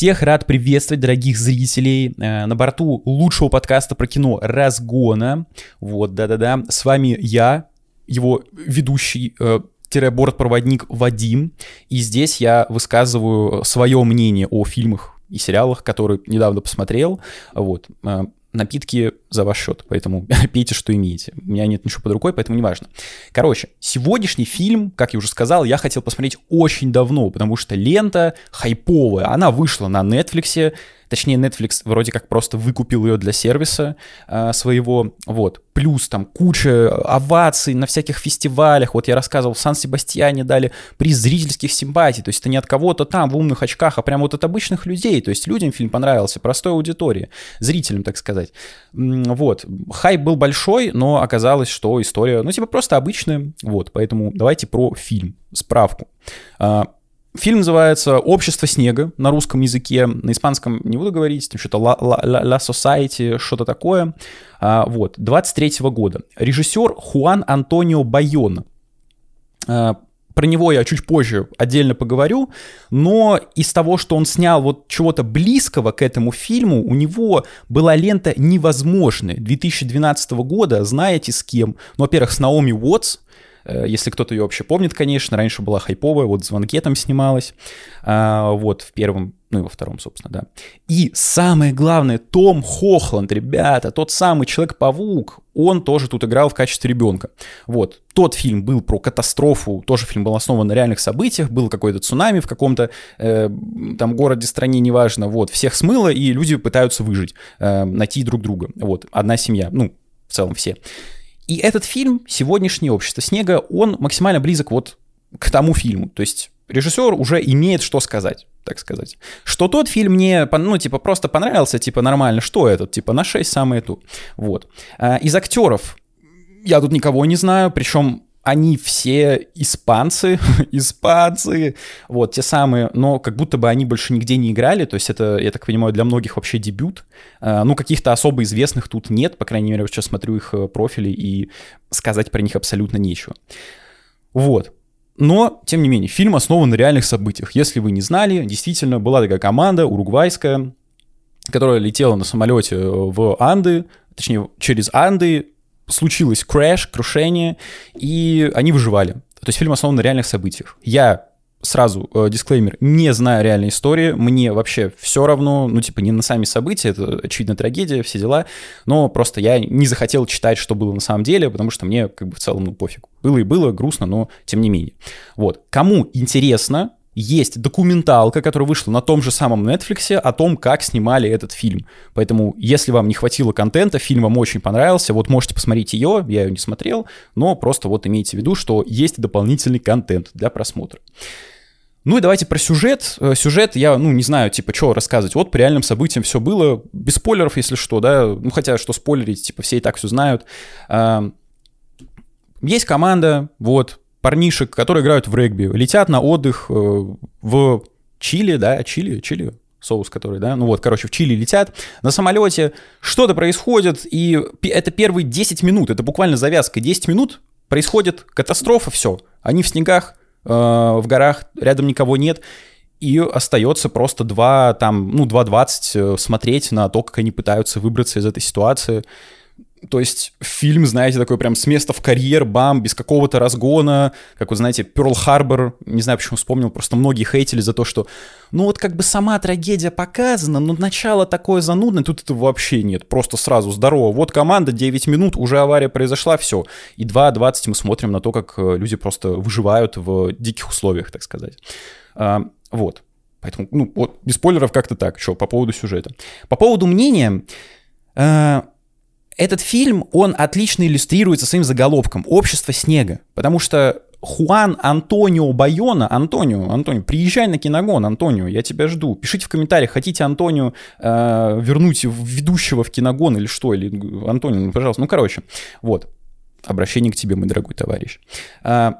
Всех рад приветствовать, дорогих зрителей, э, на борту лучшего подкаста про кино «Разгона». Вот, да-да-да, с вами я, его ведущий, э, бортпроводник Вадим, и здесь я высказываю свое мнение о фильмах и сериалах, которые недавно посмотрел, вот, э, напитки за ваш счет, поэтому пейте, что имеете. У меня нет ничего под рукой, поэтому неважно. Короче, сегодняшний фильм, как я уже сказал, я хотел посмотреть очень давно, потому что лента хайповая, она вышла на Netflix, Точнее, Netflix вроде как просто выкупил ее для сервиса э, своего. Вот. Плюс там куча оваций на всяких фестивалях. Вот я рассказывал, в Сан-Себастьяне дали приз зрительских симпатий. То есть это не от кого-то там в умных очках, а прямо вот от обычных людей. То есть людям фильм понравился, простой аудитории, зрителям, так сказать. Вот. Хайп был большой, но оказалось, что история, ну, типа, просто обычная. Вот. Поэтому давайте про фильм. Справку. Фильм называется «Общество снега» на русском языке, на испанском не буду говорить, там что-то «La, La, La Society», что-то такое. А, вот, 23 -го года. Режиссер Хуан Антонио Байон. А, про него я чуть позже отдельно поговорю, но из того, что он снял вот чего-то близкого к этому фильму, у него была лента «Невозможная» 2012 года, знаете с кем? Ну, во-первых, с Наоми Уотс, если кто-то ее вообще помнит, конечно, раньше была хайповая, вот в «Звонке» там снималась, а, вот в первом, ну и во втором, собственно, да. И самое главное, Том Хохланд, ребята, тот самый Человек-паук, он тоже тут играл в качестве ребенка. Вот, тот фильм был про катастрофу, тоже фильм был основан на реальных событиях, был какой-то цунами в каком-то э, там городе, стране, неважно, вот, всех смыло, и люди пытаются выжить, э, найти друг друга, вот, одна семья, ну, в целом все. И этот фильм, сегодняшнее «Общество снега», он максимально близок вот к тому фильму. То есть режиссер уже имеет что сказать, так сказать. Что тот фильм мне, ну, типа, просто понравился, типа, нормально, что этот, типа, на 6 самое ту. Вот. А, из актеров я тут никого не знаю, причем они все испанцы, испанцы, вот, те самые, но как будто бы они больше нигде не играли, то есть это, я так понимаю, для многих вообще дебют. А, ну, каких-то особо известных тут нет, по крайней мере, сейчас смотрю их э, профили, и сказать про них абсолютно нечего. Вот. Но, тем не менее, фильм основан на реальных событиях. Если вы не знали, действительно, была такая команда уругвайская, которая летела на самолете в Анды, точнее, через Анды, случилось крэш, крушение, и они выживали. То есть фильм основан на реальных событиях. Я сразу э, дисклеймер, не знаю реальной истории, мне вообще все равно, ну, типа, не на сами события, это, очевидно, трагедия, все дела, но просто я не захотел читать, что было на самом деле, потому что мне, как бы, в целом, ну, пофиг. Было и было, грустно, но тем не менее. Вот. Кому интересно, есть документалка, которая вышла на том же самом Netflix о том, как снимали этот фильм. Поэтому, если вам не хватило контента, фильм вам очень понравился, вот можете посмотреть ее, я ее не смотрел, но просто вот имейте в виду, что есть дополнительный контент для просмотра. Ну и давайте про сюжет. Э, сюжет, я, ну, не знаю, типа, что рассказывать. Вот по реальным событиям все было, без спойлеров, если что, да. Ну, хотя, что спойлерить, типа, все и так все знают. Есть команда, вот, парнишек, которые играют в регби, летят на отдых э, в Чили, да, Чили, Чили, соус который, да, ну вот, короче, в Чили летят, на самолете что-то происходит, и это первые 10 минут, это буквально завязка, 10 минут, происходит катастрофа, все, они в снегах, э, в горах, рядом никого нет, и остается просто 2, там, ну, 2.20 э, смотреть на то, как они пытаются выбраться из этой ситуации, то есть фильм, знаете, такой прям с места в карьер, бам, без какого-то разгона, как вы знаете, Перл Харбор, не знаю, почему вспомнил, просто многие хейтили за то, что, ну вот как бы сама трагедия показана, но начало такое занудное, тут этого вообще нет, просто сразу здорово, вот команда, 9 минут, уже авария произошла, все, и 2.20 мы смотрим на то, как э, люди просто выживают в диких условиях, так сказать. А, вот, поэтому, ну вот, без спойлеров как-то так, что по поводу сюжета. По поводу мнения... Э, этот фильм, он отлично иллюстрируется своим заголовком «Общество снега», потому что Хуан Антонио Байона, Антонио, Антонио, приезжай на киногон, Антонио, я тебя жду. Пишите в комментариях, хотите Антонио э, вернуть ведущего в киногон или что, или Антонио, ну, пожалуйста, ну, короче, вот, обращение к тебе, мой дорогой товарищ. Э,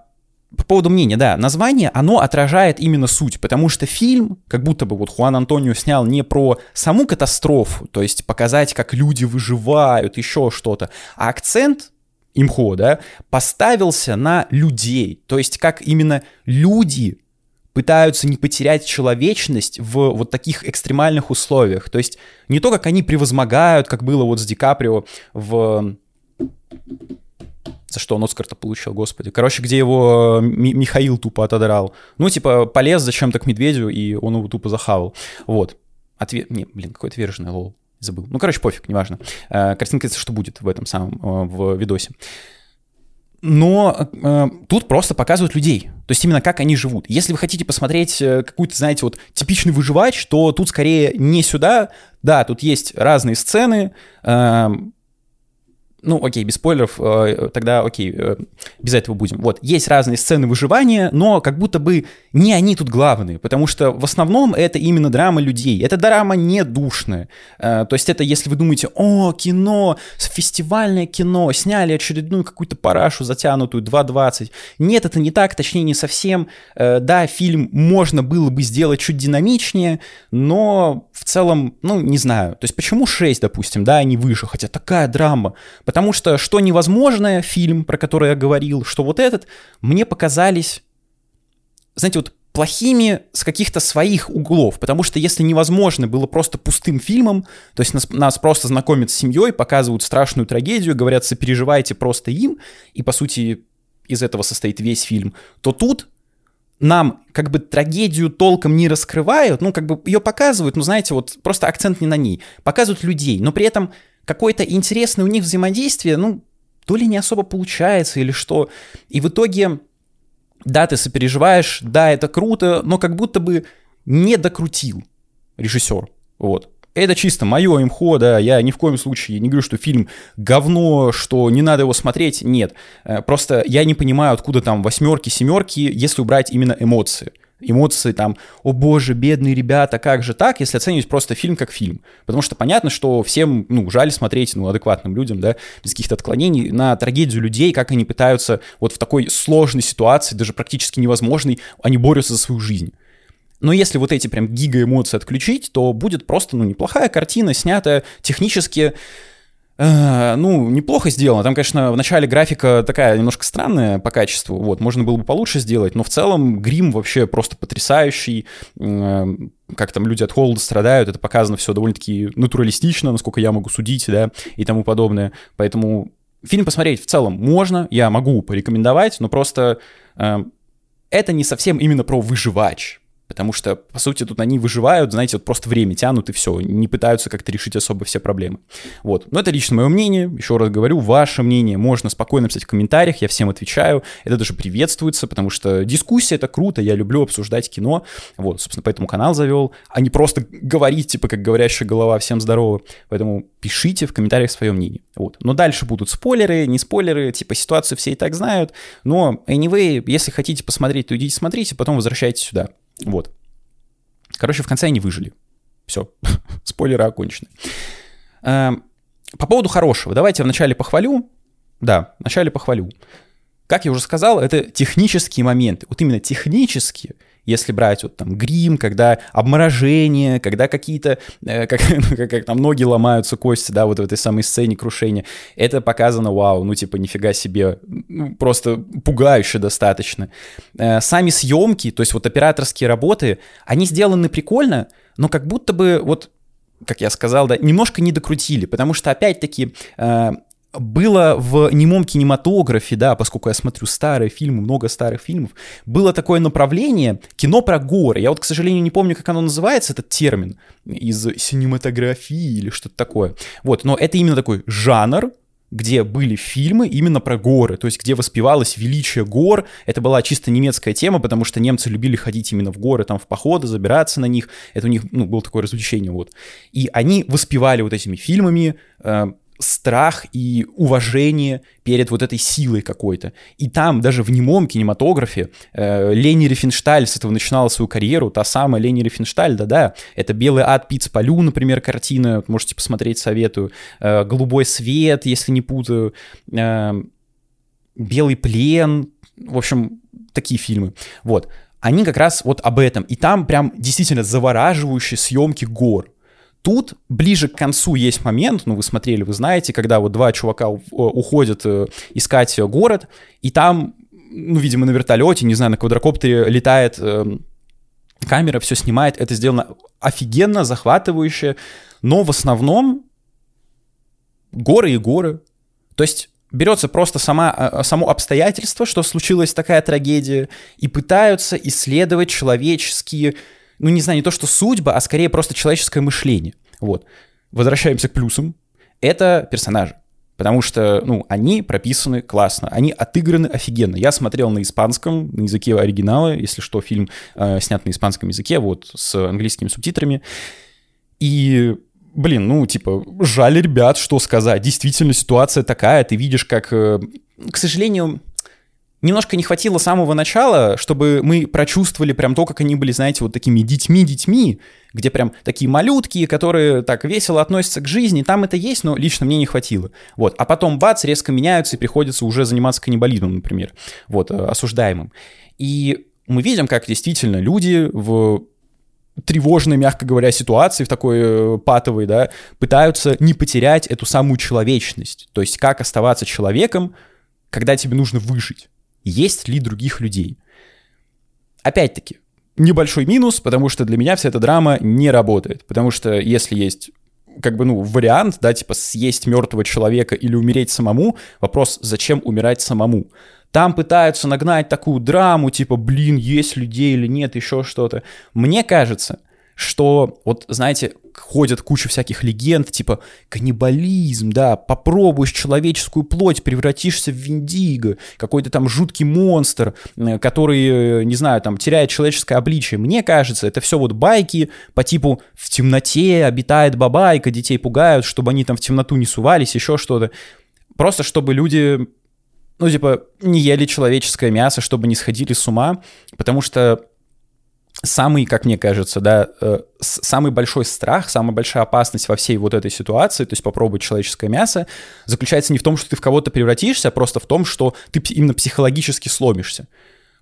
по поводу мнения, да, название, оно отражает именно суть, потому что фильм, как будто бы вот Хуан Антонио снял не про саму катастрофу, то есть показать, как люди выживают, еще что-то, а акцент имхо, да, поставился на людей, то есть как именно люди пытаются не потерять человечность в вот таких экстремальных условиях. То есть не то, как они превозмогают, как было вот с Ди Каприо в... За что он Оскар-то получил, господи. Короче, где его Михаил тупо отодрал. Ну, типа, полез зачем-то к медведю, и он его тупо захавал. Вот. Ответ... Не, блин, какой отверженный лол. Забыл. Ну, короче, пофиг, неважно. Э, картинка, что будет в этом самом, э, в видосе но э, тут просто показывают людей, то есть именно как они живут. Если вы хотите посмотреть э, какую-то, знаете, вот типичный выживач, то тут скорее не сюда. Да, тут есть разные сцены, э, ну, окей, без спойлеров, э, тогда окей, э, без этого будем. Вот, есть разные сцены выживания, но как будто бы не они тут главные, потому что в основном это именно драма людей. Эта драма не душная. Э, то есть это, если вы думаете, о, кино, фестивальное кино, сняли очередную какую-то парашу затянутую, 2.20. Нет, это не так, точнее не совсем. Да, фильм можно было бы сделать чуть динамичнее, но в целом, ну, не знаю. То есть почему 6, допустим, да, а не выше, хотя такая драма. Потому что что невозможное, фильм, про который я говорил, что вот этот, мне показались, знаете, вот плохими с каких-то своих углов, потому что если невозможно было просто пустым фильмом, то есть нас, нас просто знакомят с семьей, показывают страшную трагедию, говорят, сопереживайте просто им, и по сути из этого состоит весь фильм, то тут нам как бы трагедию толком не раскрывают, ну как бы ее показывают, ну знаете, вот просто акцент не на ней, показывают людей, но при этом какое-то интересное у них взаимодействие, ну, то ли не особо получается, или что. И в итоге, да, ты сопереживаешь, да, это круто, но как будто бы не докрутил режиссер. Вот. Это чисто мое имхо, да, я ни в коем случае не говорю, что фильм говно, что не надо его смотреть, нет. Э, просто я не понимаю, откуда там восьмерки, семерки, если убрать именно эмоции эмоции там, о боже, бедные ребята, как же так, если оценивать просто фильм как фильм. Потому что понятно, что всем, ну, жаль смотреть, ну, адекватным людям, да, без каких-то отклонений, на трагедию людей, как они пытаются вот в такой сложной ситуации, даже практически невозможной, они борются за свою жизнь. Но если вот эти прям гига эмоции отключить, то будет просто, ну, неплохая картина, снятая технически, Э, ну, неплохо сделано. Там, конечно, в начале графика такая немножко странная по качеству. Вот, можно было бы получше сделать, но в целом грим вообще просто потрясающий. Э, как там люди от холода страдают, это показано все довольно-таки натуралистично, насколько я могу судить, да, и тому подобное. Поэтому фильм посмотреть в целом можно, я могу порекомендовать, но просто э, это не совсем именно про выживач. Потому что, по сути, тут они выживают, знаете, вот просто время тянут и все, не пытаются как-то решить особо все проблемы. Вот. Но это лично мое мнение. Еще раз говорю, ваше мнение можно спокойно писать в комментариях, я всем отвечаю. Это даже приветствуется, потому что дискуссия — это круто, я люблю обсуждать кино. Вот, собственно, поэтому канал завел, а не просто говорить, типа, как говорящая голова, всем здорово. Поэтому пишите в комментариях свое мнение. Вот. Но дальше будут спойлеры, не спойлеры, типа, ситуацию все и так знают. Но, anyway, если хотите посмотреть, то идите смотрите, потом возвращайтесь сюда. Вот. Короче, в конце они выжили. Все, спойлеры окончены. Эм, по поводу хорошего. Давайте вначале похвалю. Да, вначале похвалю. Как я уже сказал, это технические моменты. Вот именно технические если брать вот там грим, когда обморожение, когда какие-то, э, как, как, как там ноги ломаются, кости, да, вот в этой самой сцене крушения, это показано, вау, ну типа нифига себе, ну, просто пугающе достаточно. Э, сами съемки, то есть вот операторские работы, они сделаны прикольно, но как будто бы вот как я сказал, да, немножко не докрутили, потому что, опять-таки, э, было в немом кинематографе, да, поскольку я смотрю старые фильмы, много старых фильмов, было такое направление кино про горы. Я вот, к сожалению, не помню, как оно называется, этот термин из синематографии или что-то такое. Вот, но это именно такой жанр, где были фильмы именно про горы, то есть где воспевалось величие гор. Это была чисто немецкая тема, потому что немцы любили ходить именно в горы, там в походы, забираться на них. Это у них ну, было такое развлечение, вот. И они воспевали вот этими фильмами э, страх и уважение перед вот этой силой какой-то. И там даже в немом кинематографе э, Лени Рифеншталь с этого начинала свою карьеру, та самая Лени Рифеншталь, да-да, это «Белый ад Пиц Полю», например, картина, можете посмотреть, советую, э, «Голубой свет», если не путаю, э, «Белый плен», в общем, такие фильмы, вот. Они как раз вот об этом. И там прям действительно завораживающие съемки гор. Тут ближе к концу есть момент, ну вы смотрели, вы знаете, когда вот два чувака э, уходят э, искать город, и там, ну, видимо, на вертолете, не знаю, на квадрокоптере летает эм, камера все снимает, это сделано офигенно, захватывающе, но в основном горы и горы. То есть берется просто сама, а, само обстоятельство, что случилась такая трагедия, и пытаются исследовать человеческие, ну не знаю, не то что судьба, а скорее просто человеческое мышление. Вот. Возвращаемся к плюсам. Это персонажи. Потому что, ну, они прописаны классно, они отыграны офигенно. Я смотрел на испанском, на языке оригинала, если что, фильм э, снят на испанском языке, вот, с английскими субтитрами. И блин, ну, типа, жаль ребят, что сказать. Действительно, ситуация такая, ты видишь, как, э, к сожалению, немножко не хватило самого начала, чтобы мы прочувствовали прям то, как они были, знаете, вот такими детьми-детьми, где прям такие малютки, которые так весело относятся к жизни, там это есть, но лично мне не хватило. Вот, а потом бац, резко меняются и приходится уже заниматься каннибализмом, например, вот, э, осуждаемым. И мы видим, как действительно люди в тревожной, мягко говоря, ситуации, в такой э, патовой, да, пытаются не потерять эту самую человечность. То есть как оставаться человеком, когда тебе нужно выжить. Есть ли других людей? Опять-таки, небольшой минус, потому что для меня вся эта драма не работает. Потому что если есть как бы, ну, вариант, да, типа съесть мертвого человека или умереть самому, вопрос, зачем умирать самому? Там пытаются нагнать такую драму, типа, блин, есть людей или нет, еще что-то. Мне кажется, что, вот, знаете, ходят куча всяких легенд, типа каннибализм, да, попробуешь человеческую плоть, превратишься в Виндиго, какой-то там жуткий монстр, который, э, не знаю, там, теряет человеческое обличие. Мне кажется, это все вот байки по типу в темноте обитает бабайка, детей пугают, чтобы они там в темноту не сувались, еще что-то. Просто чтобы люди ну, типа, не ели человеческое мясо, чтобы не сходили с ума, потому что самый, как мне кажется, да, э, самый большой страх, самая большая опасность во всей вот этой ситуации, то есть попробовать человеческое мясо, заключается не в том, что ты в кого-то превратишься, а просто в том, что ты именно психологически сломишься.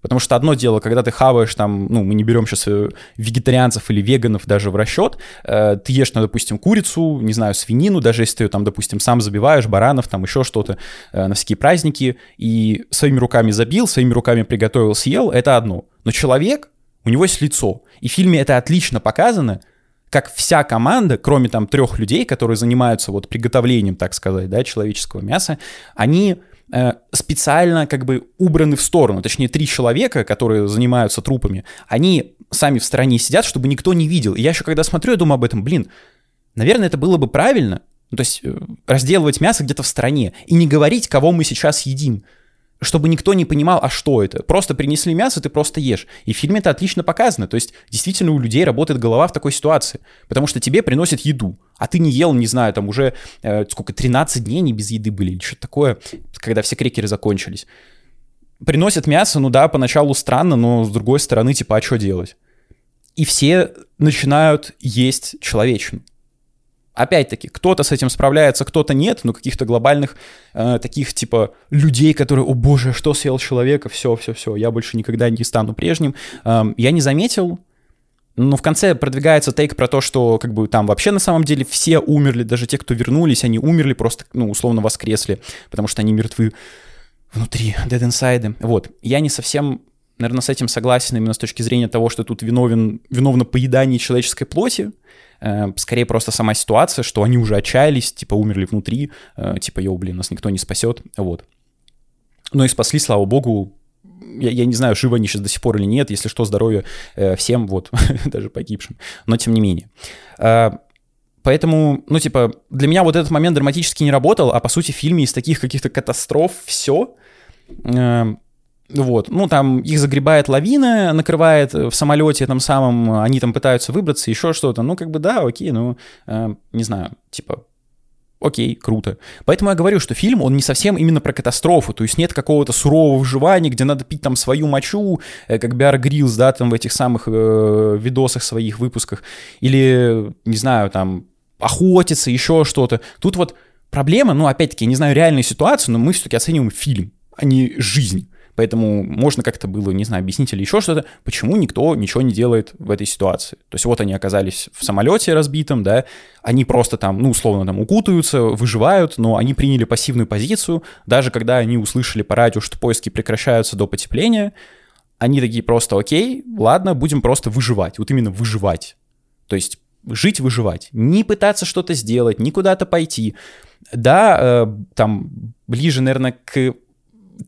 Потому что одно дело, когда ты хаваешь там, ну, мы не берем сейчас э, вегетарианцев или веганов даже в расчет, э, ты ешь, ну, допустим, курицу, не знаю, свинину, даже если ты ее там, допустим, сам забиваешь, баранов, там еще что-то э, на всякие праздники, и своими руками забил, своими руками приготовил, съел, это одно. Но человек, у него есть лицо, и в фильме это отлично показано, как вся команда, кроме там трех людей, которые занимаются вот приготовлением, так сказать, да, человеческого мяса, они Э, специально как бы убраны в сторону, точнее три человека, которые занимаются трупами, они сами в стороне сидят, чтобы никто не видел. И я еще когда смотрю, я думаю об этом, блин, наверное, это было бы правильно, ну, то есть э, разделывать мясо где-то в стороне и не говорить, кого мы сейчас едим чтобы никто не понимал, а что это. Просто принесли мясо, ты просто ешь. И в фильме это отлично показано. То есть действительно у людей работает голова в такой ситуации. Потому что тебе приносят еду, а ты не ел, не знаю, там уже э, сколько, 13 дней не без еды были или что-то такое, когда все крекеры закончились. Приносят мясо, ну да, поначалу странно, но с другой стороны, типа, а что делать? И все начинают есть человечину. Опять-таки, кто-то с этим справляется, кто-то нет, но каких-то глобальных э, таких типа людей, которые, о боже, что съел человека, все, все, все, я больше никогда не стану прежним, э, я не заметил. Но в конце продвигается тейк про то, что как бы там вообще на самом деле все умерли, даже те, кто вернулись, они умерли, просто, ну, условно воскресли, потому что они мертвы внутри, dead inside. Вот. Я не совсем наверное, с этим согласен именно с точки зрения того, что тут виновен, виновно поедание человеческой плоти, Э, скорее просто сама ситуация, что они уже отчаялись, типа умерли внутри, э, типа, йоу, блин, нас никто не спасет, вот. Но и спасли, слава богу, я, я не знаю, живы они сейчас до сих пор или нет, если что, здоровье э, всем, вот, даже погибшим, но тем не менее. Поэтому, ну, типа, для меня вот этот момент драматически не работал, а по сути в фильме из таких каких-то катастроф все вот, ну там их загребает лавина, накрывает в самолете там самом, они там пытаются выбраться, еще что-то. Ну, как бы да, окей, ну, э, не знаю, типа, окей, круто. Поэтому я говорю, что фильм, он не совсем именно про катастрофу, то есть нет какого-то сурового выживания, где надо пить там свою мочу, э, как Биар Грилс, да, там в этих самых э, видосах своих выпусках, или, не знаю, там, охотиться, еще что-то. Тут вот проблема, ну, опять-таки, я не знаю реальную ситуацию, но мы все-таки оцениваем фильм, а не жизнь. Поэтому можно как-то было, не знаю, объяснить или еще что-то, почему никто ничего не делает в этой ситуации. То есть вот они оказались в самолете разбитом, да, они просто там, ну, условно, там укутаются, выживают, но они приняли пассивную позицию, даже когда они услышали по радио, что поиски прекращаются до потепления, они такие просто, окей, ладно, будем просто выживать, вот именно выживать. То есть жить, выживать. Не пытаться что-то сделать, не куда-то пойти. Да, э, там ближе, наверное, к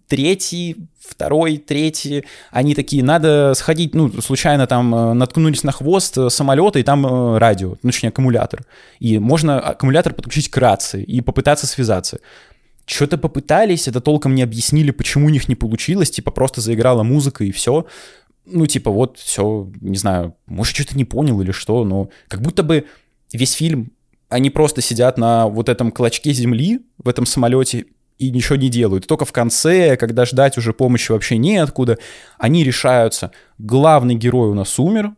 третий, второй, третий, они такие, надо сходить, ну, случайно там э, наткнулись на хвост э, самолета, и там э, радио, ну, точнее, аккумулятор. И можно аккумулятор подключить к рации и попытаться связаться. Что-то попытались, это толком не объяснили, почему у них не получилось, типа просто заиграла музыка и все. Ну, типа вот, все, не знаю, может, что-то не понял или что, но как будто бы весь фильм они просто сидят на вот этом клочке земли в этом самолете и ничего не делают. только в конце, когда ждать уже помощи вообще неоткуда, они решаются. Главный герой у нас умер,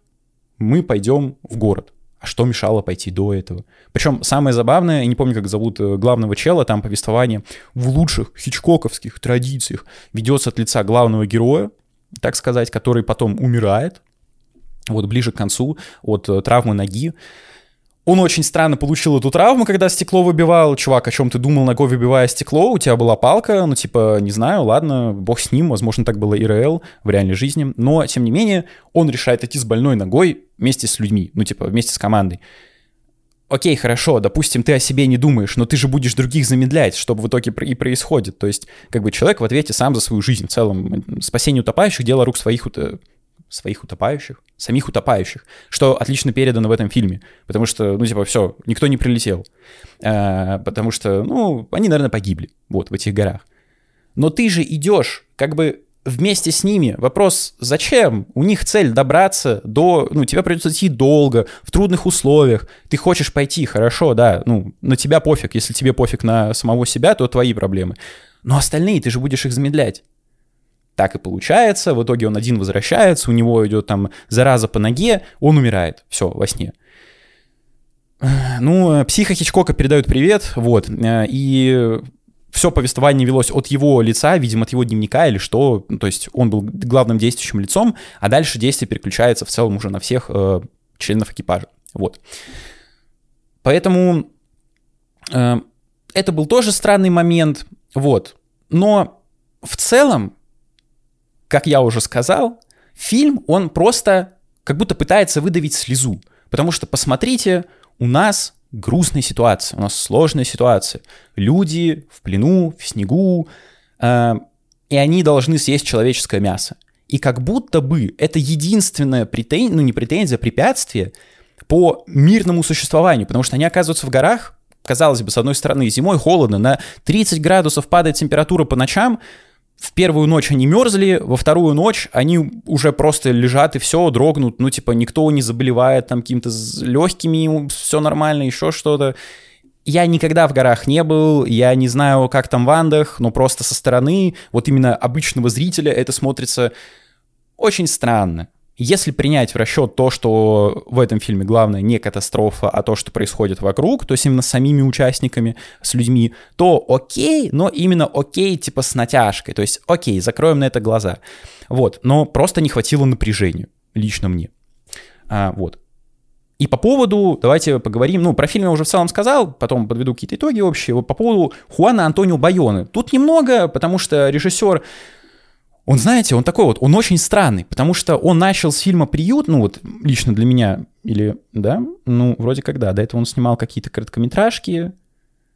мы пойдем в город. А что мешало пойти до этого? Причем самое забавное, я не помню, как зовут э, главного чела, там повествование в лучших хичкоковских традициях ведется от лица главного героя, так сказать, который потом умирает, вот ближе к концу от э, травмы ноги. Он очень странно получил эту травму, когда стекло выбивал. Чувак, о чем ты думал, ногой выбивая стекло? У тебя была палка, ну, типа, не знаю, ладно, бог с ним, возможно, так было ИРЛ в реальной жизни. Но, тем не менее, он решает идти с больной ногой вместе с людьми, ну, типа, вместе с командой. Окей, хорошо, допустим, ты о себе не думаешь, но ты же будешь других замедлять, что в итоге и происходит. То есть, как бы человек в ответе сам за свою жизнь. В целом, спасение утопающих — дело рук своих своих утопающих, самих утопающих, что отлично передано в этом фильме, потому что, ну, типа, все, никто не прилетел, а, потому что, ну, они, наверное, погибли, вот, в этих горах. Но ты же идешь, как бы вместе с ними. Вопрос, зачем? У них цель добраться до... Ну, тебе придется идти долго, в трудных условиях. Ты хочешь пойти, хорошо, да, ну, на тебя пофиг. Если тебе пофиг на самого себя, то твои проблемы. Но остальные, ты же будешь их замедлять. Так и получается, в итоге он один возвращается, у него идет там зараза по ноге, он умирает, все, во сне. Ну, психа Хичкока передают привет, вот, и все повествование велось от его лица, видимо, от его дневника или что, ну, то есть он был главным действующим лицом, а дальше действие переключается в целом уже на всех э, членов экипажа, вот. Поэтому э, это был тоже странный момент, вот, но в целом как я уже сказал, фильм, он просто как будто пытается выдавить слезу. Потому что, посмотрите, у нас грустная ситуация, у нас сложная ситуация. Люди в плену, в снегу, э, и они должны съесть человеческое мясо. И как будто бы это единственное претензия, ну не претензия, а препятствие по мирному существованию, потому что они оказываются в горах, казалось бы, с одной стороны, зимой холодно, на 30 градусов падает температура по ночам, в первую ночь они мерзли, во вторую ночь они уже просто лежат и все, дрогнут, ну, типа, никто не заболевает там каким-то легкими, все нормально, еще что-то. Я никогда в горах не был, я не знаю, как там в Андах, но просто со стороны, вот именно обычного зрителя это смотрится очень странно. Если принять в расчет то, что в этом фильме главное не катастрофа, а то, что происходит вокруг, то есть именно с самими участниками, с людьми, то окей, но именно окей типа с натяжкой, то есть окей, закроем на это глаза. Вот, но просто не хватило напряжению, лично мне. А, вот. И по поводу, давайте поговорим, ну, про фильм я уже в целом сказал, потом подведу какие-то итоги общие, по поводу Хуана Антонио Байоны. Тут немного, потому что режиссер он, знаете, он такой вот, он очень странный, потому что он начал с фильма «Приют», ну вот лично для меня, или, да, ну вроде как да, до этого он снимал какие-то короткометражки,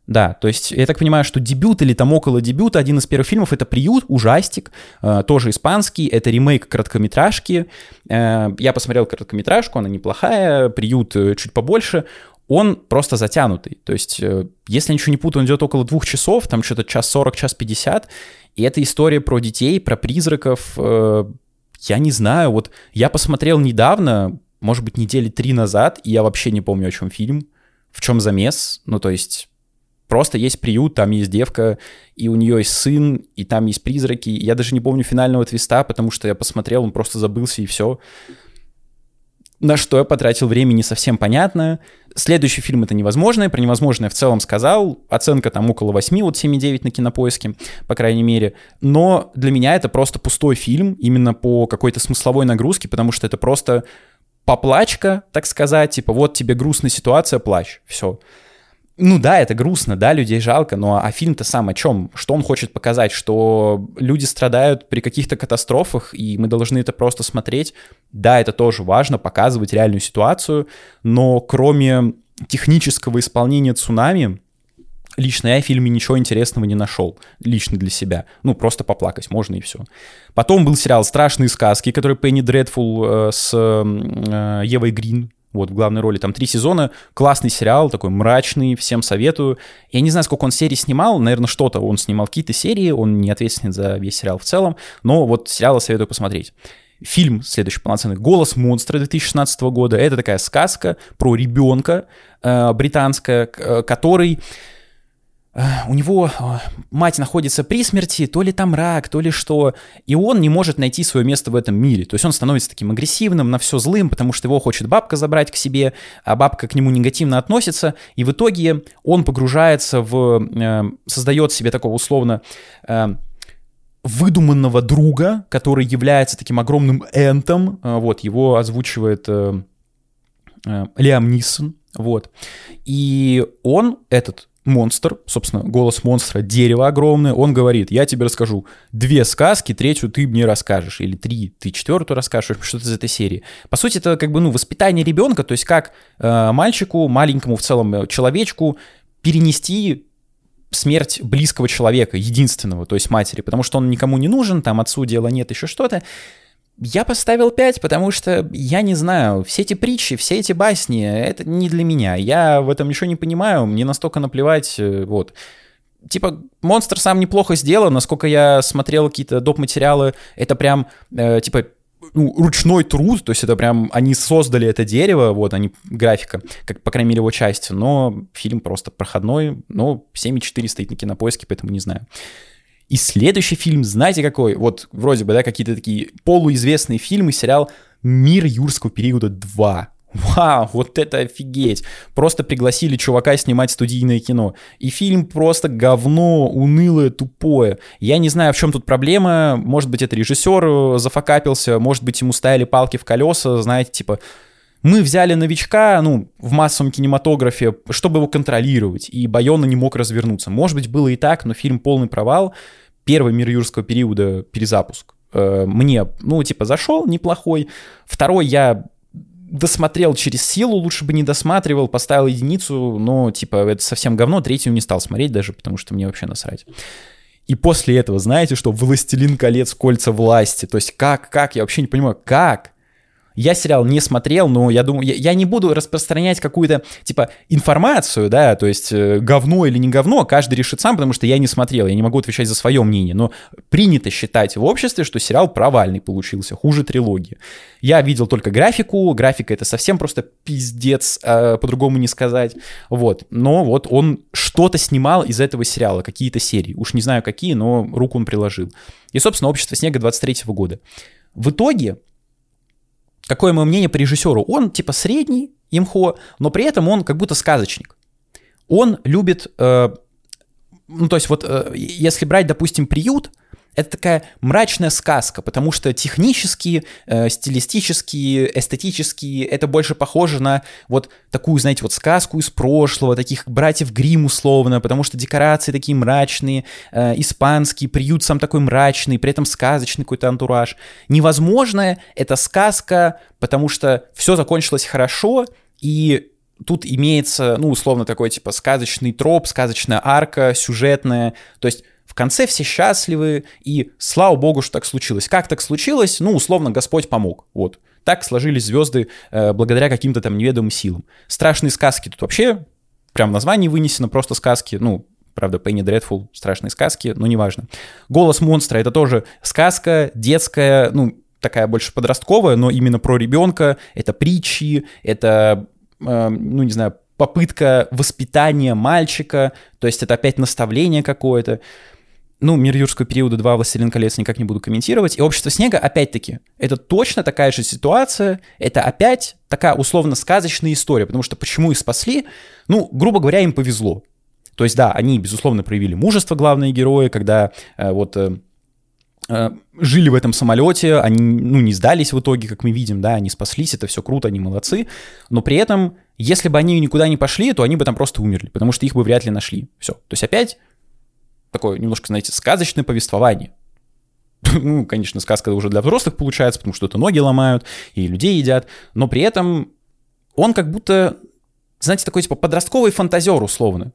да, то есть я так понимаю, что дебют или там около дебюта, один из первых фильмов, это «Приют», ужастик, э, тоже испанский, это ремейк короткометражки. Э, я посмотрел короткометражку, она неплохая, «Приют» э, чуть побольше он просто затянутый. То есть, э, если ничего не путаю, он идет около двух часов, там что-то час 40, час 50, и это история про детей, про призраков. Э, я не знаю, вот я посмотрел недавно, может быть, недели три назад, и я вообще не помню, о чем фильм, в чем замес. Ну, то есть, просто есть приют, там есть девка, и у нее есть сын, и там есть призраки. Я даже не помню финального твиста, потому что я посмотрел, он просто забылся, и все. На что я потратил время, не совсем понятно. Следующий фильм это невозможное. Про невозможное в целом сказал. Оценка там около 8, вот 7,9 на кинопоиске, по крайней мере. Но для меня это просто пустой фильм, именно по какой-то смысловой нагрузке, потому что это просто поплачка, так сказать. Типа вот тебе грустная ситуация, плачь. Все. Ну да, это грустно, да, людей жалко, но а фильм-то сам о чем? Что он хочет показать? Что люди страдают при каких-то катастрофах, и мы должны это просто смотреть. Да, это тоже важно, показывать реальную ситуацию, но кроме технического исполнения цунами, лично я в фильме ничего интересного не нашел, лично для себя. Ну, просто поплакать можно и все. Потом был сериал «Страшные сказки», который Пенни Дредфул э, с э, Евой Грин вот, в главной роли. Там три сезона, классный сериал, такой мрачный, всем советую. Я не знаю, сколько он серий снимал, наверное, что-то он снимал, какие-то серии, он не ответственен за весь сериал в целом, но вот сериал советую посмотреть. Фильм следующий полноценный «Голос монстра» 2016 года. Это такая сказка про ребенка э, британская, э, который у него мать находится при смерти, то ли там рак, то ли что, и он не может найти свое место в этом мире. То есть он становится таким агрессивным, на все злым, потому что его хочет бабка забрать к себе, а бабка к нему негативно относится, и в итоге он погружается в... Э, создает себе такого условно э, выдуманного друга, который является таким огромным энтом, э, вот, его озвучивает Лиам Нисон, вот, и он, этот монстр, собственно, голос монстра, дерево огромное, он говорит, я тебе расскажу две сказки, третью ты мне расскажешь, или три, ты четвертую расскажешь, что-то из этой серии. По сути, это как бы, ну, воспитание ребенка, то есть как э, мальчику, маленькому в целом э, человечку перенести смерть близкого человека, единственного, то есть матери, потому что он никому не нужен, там отцу дела нет, еще что-то. Я поставил 5, потому что я не знаю, все эти притчи, все эти басни, это не для меня. Я в этом ничего не понимаю, мне настолько наплевать, э, вот. Типа, монстр сам неплохо сделан, насколько я смотрел какие-то доп-материалы, это прям, э, типа, ну, ручной труд, то есть это прям, они создали это дерево, вот, они, графика, как, по крайней мере, его части, но фильм просто проходной, но 7,4 стоит на кинопоиске, поэтому не знаю. И следующий фильм, знаете какой? Вот вроде бы, да, какие-то такие полуизвестные фильмы, сериал «Мир юрского периода 2». Вау, вот это офигеть. Просто пригласили чувака снимать студийное кино. И фильм просто говно, унылое, тупое. Я не знаю, в чем тут проблема. Может быть, это режиссер э, зафакапился, может быть, ему ставили палки в колеса, знаете, типа, мы взяли новичка, ну, в массовом кинематографе, чтобы его контролировать, и Байона не мог развернуться. Может быть, было и так, но фильм полный провал. Первый мир юрского периода перезапуск. Э, мне, ну, типа, зашел, неплохой. Второй я досмотрел через силу, лучше бы не досматривал, поставил единицу, но, типа, это совсем говно, третью не стал смотреть даже, потому что мне вообще насрать. И после этого, знаете, что «Властелин колец. Кольца власти», то есть как, как, я вообще не понимаю, как? Я сериал не смотрел, но я думаю, я, я не буду распространять какую-то, типа, информацию, да, то есть э, говно или не говно, каждый решит сам, потому что я не смотрел, я не могу отвечать за свое мнение, но принято считать в обществе, что сериал провальный получился, хуже трилогии. Я видел только графику, графика это совсем просто пиздец, э, по-другому не сказать, вот, но вот он что-то снимал из этого сериала, какие-то серии, уж не знаю какие, но руку он приложил. И, собственно, «Общество снега» 23 года. В итоге Какое мое мнение по режиссеру? Он типа средний имхо, но при этом он как будто сказочник. Он любит, э, ну то есть вот э, если брать, допустим, приют, это такая мрачная сказка, потому что технически, э, стилистически, эстетически это больше похоже на вот такую, знаете, вот сказку из прошлого, таких братьев Грим условно, потому что декорации такие мрачные, э, испанский, приют сам такой мрачный, при этом сказочный какой-то антураж. Невозможная это сказка, потому что все закончилось хорошо, и тут имеется, ну, условно, такой, типа, сказочный троп, сказочная арка, сюжетная, то есть в конце все счастливы, и слава богу, что так случилось. Как так случилось? Ну, условно, Господь помог. Вот. Так сложились звезды э, благодаря каким-то там неведомым силам. Страшные сказки тут вообще прям название вынесено, просто сказки, ну, правда, Пенни Дредфул, страшные сказки, но неважно. «Голос монстра» — это тоже сказка детская, ну, такая больше подростковая, но именно про ребенка, это притчи, это, э, ну, не знаю, попытка воспитания мальчика, то есть это опять наставление какое-то ну, «Мир юрского периода 2», «Властелин колец» никак не буду комментировать. И «Общество снега», опять-таки, это точно такая же ситуация, это опять такая условно-сказочная история, потому что почему их спасли? Ну, грубо говоря, им повезло. То есть, да, они, безусловно, проявили мужество, главные герои, когда э, вот э, э, жили в этом самолете, они, ну, не сдались в итоге, как мы видим, да, они спаслись, это все круто, они молодцы, но при этом Если бы они никуда не пошли, то они бы там просто умерли, потому что их бы вряд ли нашли. Все. То есть опять такое немножко, знаете, сказочное повествование. ну, конечно, сказка уже для взрослых получается, потому что это ноги ломают и людей едят, но при этом он как будто, знаете, такой типа подростковый фантазер условно.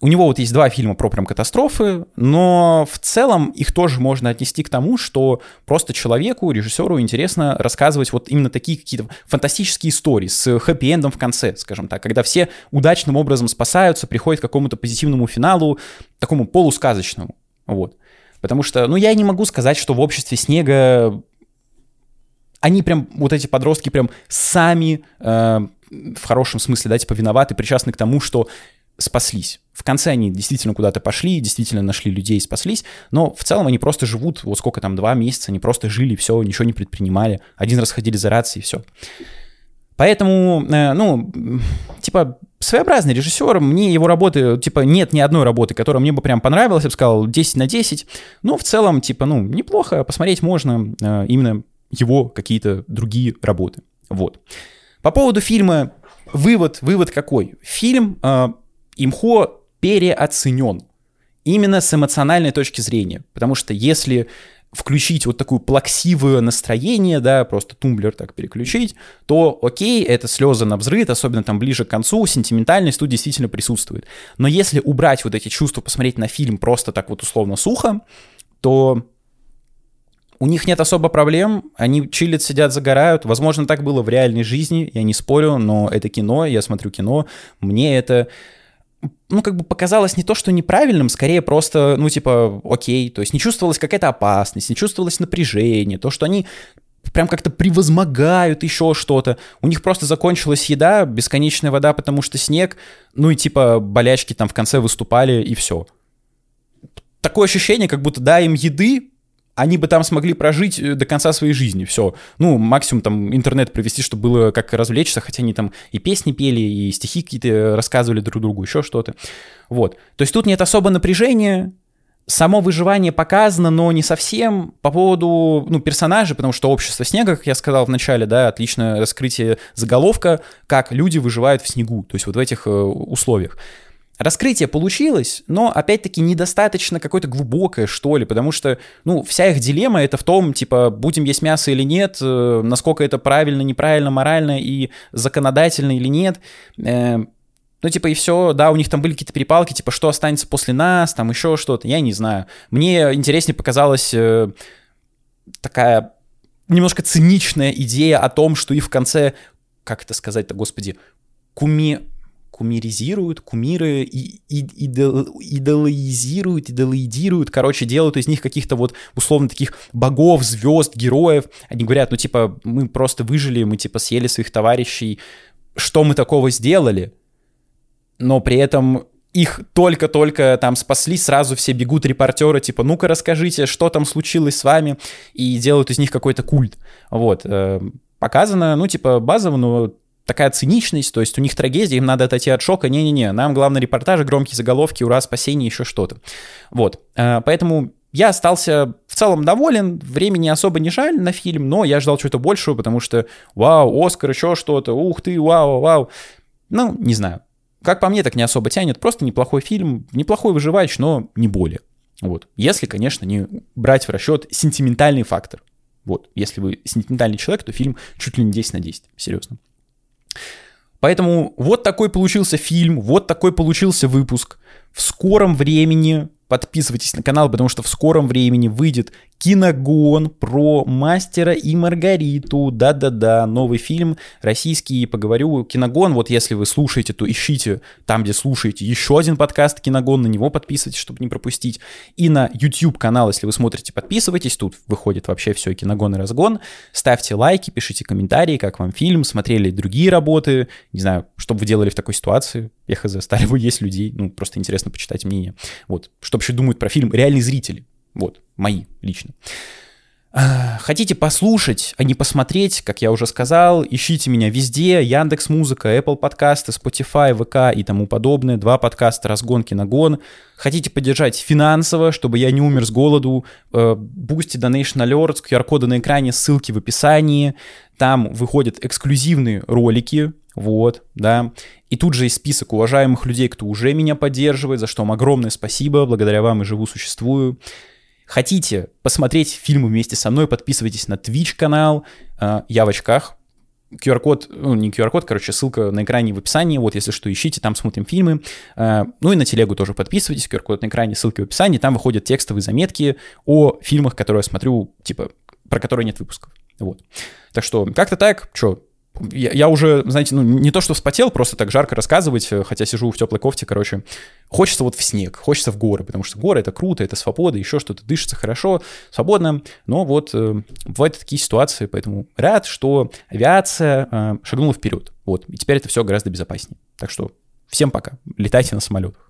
У него вот есть два фильма про прям катастрофы, но в целом их тоже можно отнести к тому, что просто человеку, режиссеру интересно рассказывать вот именно такие какие-то фантастические истории с хэппи-эндом в конце, скажем так, когда все удачным образом спасаются, приходят к какому-то позитивному финалу, такому полусказочному, вот. Потому что, ну, я не могу сказать, что в обществе снега они прям, вот эти подростки прям сами, э, в хорошем смысле, да, типа виноваты, причастны к тому, что спаслись. В конце они действительно куда-то пошли, действительно нашли людей спаслись, но в целом они просто живут, вот сколько там, два месяца, они просто жили, все, ничего не предпринимали, один раз ходили за рацией, все. Поэтому, э, ну, типа, своеобразный режиссер, мне его работы, типа, нет ни одной работы, которая мне бы прям понравилась, я бы сказал 10 на 10, но в целом, типа, ну, неплохо, посмотреть можно э, именно его какие-то другие работы. Вот. По поводу фильма, вывод, вывод какой? Фильм э, имхо переоценен именно с эмоциональной точки зрения, потому что если включить вот такую плаксивое настроение, да, просто тумблер так переключить, то окей, это слезы на взрыв, особенно там ближе к концу, сентиментальность тут действительно присутствует. Но если убрать вот эти чувства, посмотреть на фильм просто так вот условно сухо, то у них нет особо проблем, они чилят, сидят, загорают. Возможно, так было в реальной жизни, я не спорю, но это кино, я смотрю кино, мне это ну, как бы показалось не то, что неправильным, скорее просто, ну, типа, окей, то есть не чувствовалась какая-то опасность, не чувствовалось напряжение, то, что они прям как-то превозмогают еще что-то. У них просто закончилась еда, бесконечная вода, потому что снег, ну и типа болячки там в конце выступали, и все. Такое ощущение, как будто да, им еды, они бы там смогли прожить э, до конца своей жизни, все. Ну, максимум там интернет провести, чтобы было как развлечься, хотя они там и песни пели, и стихи какие-то рассказывали друг другу, еще что-то. Вот. То есть тут нет особо напряжения, само выживание показано, но не совсем по поводу ну, персонажей, потому что общество снега, как я сказал в начале, да, отличное раскрытие заголовка, как люди выживают в снегу, то есть вот в этих э, условиях. Раскрытие получилось, но опять-таки недостаточно какое-то глубокое, что ли, потому что, ну, вся их дилемма это в том, типа, будем есть мясо или нет, э, насколько это правильно, неправильно, морально и законодательно или нет. Э, ну, типа, и все, да, у них там были какие-то перепалки, типа, что останется после нас, там еще что-то, я не знаю. Мне интереснее показалась э, такая немножко циничная идея о том, что и в конце, как это сказать-то, господи, куми кумиризируют, кумиры и, и, идол, идолизируют, идолоидируют, короче, делают из них каких-то вот условно таких богов, звезд, героев. Они говорят, ну типа, мы просто выжили, мы типа съели своих товарищей, что мы такого сделали? Но при этом их только-только там спасли, сразу все бегут репортеры, типа, ну-ка расскажите, что там случилось с вами, и делают из них какой-то культ. Вот. Э, показано, ну, типа, базово, но такая циничность, то есть у них трагедия, им надо отойти от шока, не-не-не, нам главное репортажи, громкие заголовки, ура, спасение, еще что-то. Вот, э, поэтому я остался в целом доволен, времени особо не жаль на фильм, но я ждал чего-то большего, потому что вау, Оскар, еще что-то, ух ты, вау, вау. Ну, не знаю. Как по мне, так не особо тянет, просто неплохой фильм, неплохой выживач, но не более. Вот. Если, конечно, не брать в расчет сентиментальный фактор. Вот. Если вы сентиментальный человек, то фильм чуть ли не 10 на 10, серьезно. Поэтому вот такой получился фильм, вот такой получился выпуск. В скором времени подписывайтесь на канал, потому что в скором времени выйдет Киногон про мастера и Маргариту. Да-да-да, новый фильм российский, поговорю. Киногон, вот если вы слушаете, то ищите там, где слушаете, еще один подкаст Киногон, на него подписывайтесь, чтобы не пропустить. И на YouTube канал, если вы смотрите, подписывайтесь, тут выходит вообще все Киногон и Разгон. Ставьте лайки, пишите комментарии, как вам фильм, смотрели другие работы, не знаю, что бы вы делали в такой ситуации. Я хз, стали бы есть людей, ну, просто интересно почитать мнение. Вот, что вообще думают про фильм реальные зрители. Вот, мои лично. Хотите послушать, а не посмотреть, как я уже сказал, ищите меня везде, Яндекс Музыка, Apple подкасты, Spotify, ВК и тому подобное, два подкаста «Разгонки на гон». Хотите поддержать финансово, чтобы я не умер с голоду, Boosty Donation Alerts, QR-коды на экране, ссылки в описании, там выходят эксклюзивные ролики, вот, да. И тут же есть список уважаемых людей, кто уже меня поддерживает, за что вам огромное спасибо, благодаря вам и живу, существую. Хотите посмотреть фильмы вместе со мной, подписывайтесь на Twitch канал, э, я в очках, QR-код, ну, не QR-код, короче, ссылка на экране в описании, вот, если что, ищите, там смотрим фильмы. Э, ну и на телегу тоже подписывайтесь, QR-код на экране, ссылки в описании, там выходят текстовые заметки о фильмах, которые я смотрю, типа, про которые нет выпусков. Вот. Так что как-то так, что, я, я уже, знаете, ну, не то что вспотел, просто так жарко рассказывать, э, хотя сижу в теплой кофте, короче. Хочется вот в снег, хочется в горы, потому что горы — это круто, это свобода, еще что-то, дышится хорошо, свободно. Но вот э, бывают такие ситуации, поэтому рад, что авиация э, шагнула вперед. Вот, и теперь это все гораздо безопаснее. Так что всем пока, летайте на самолетах.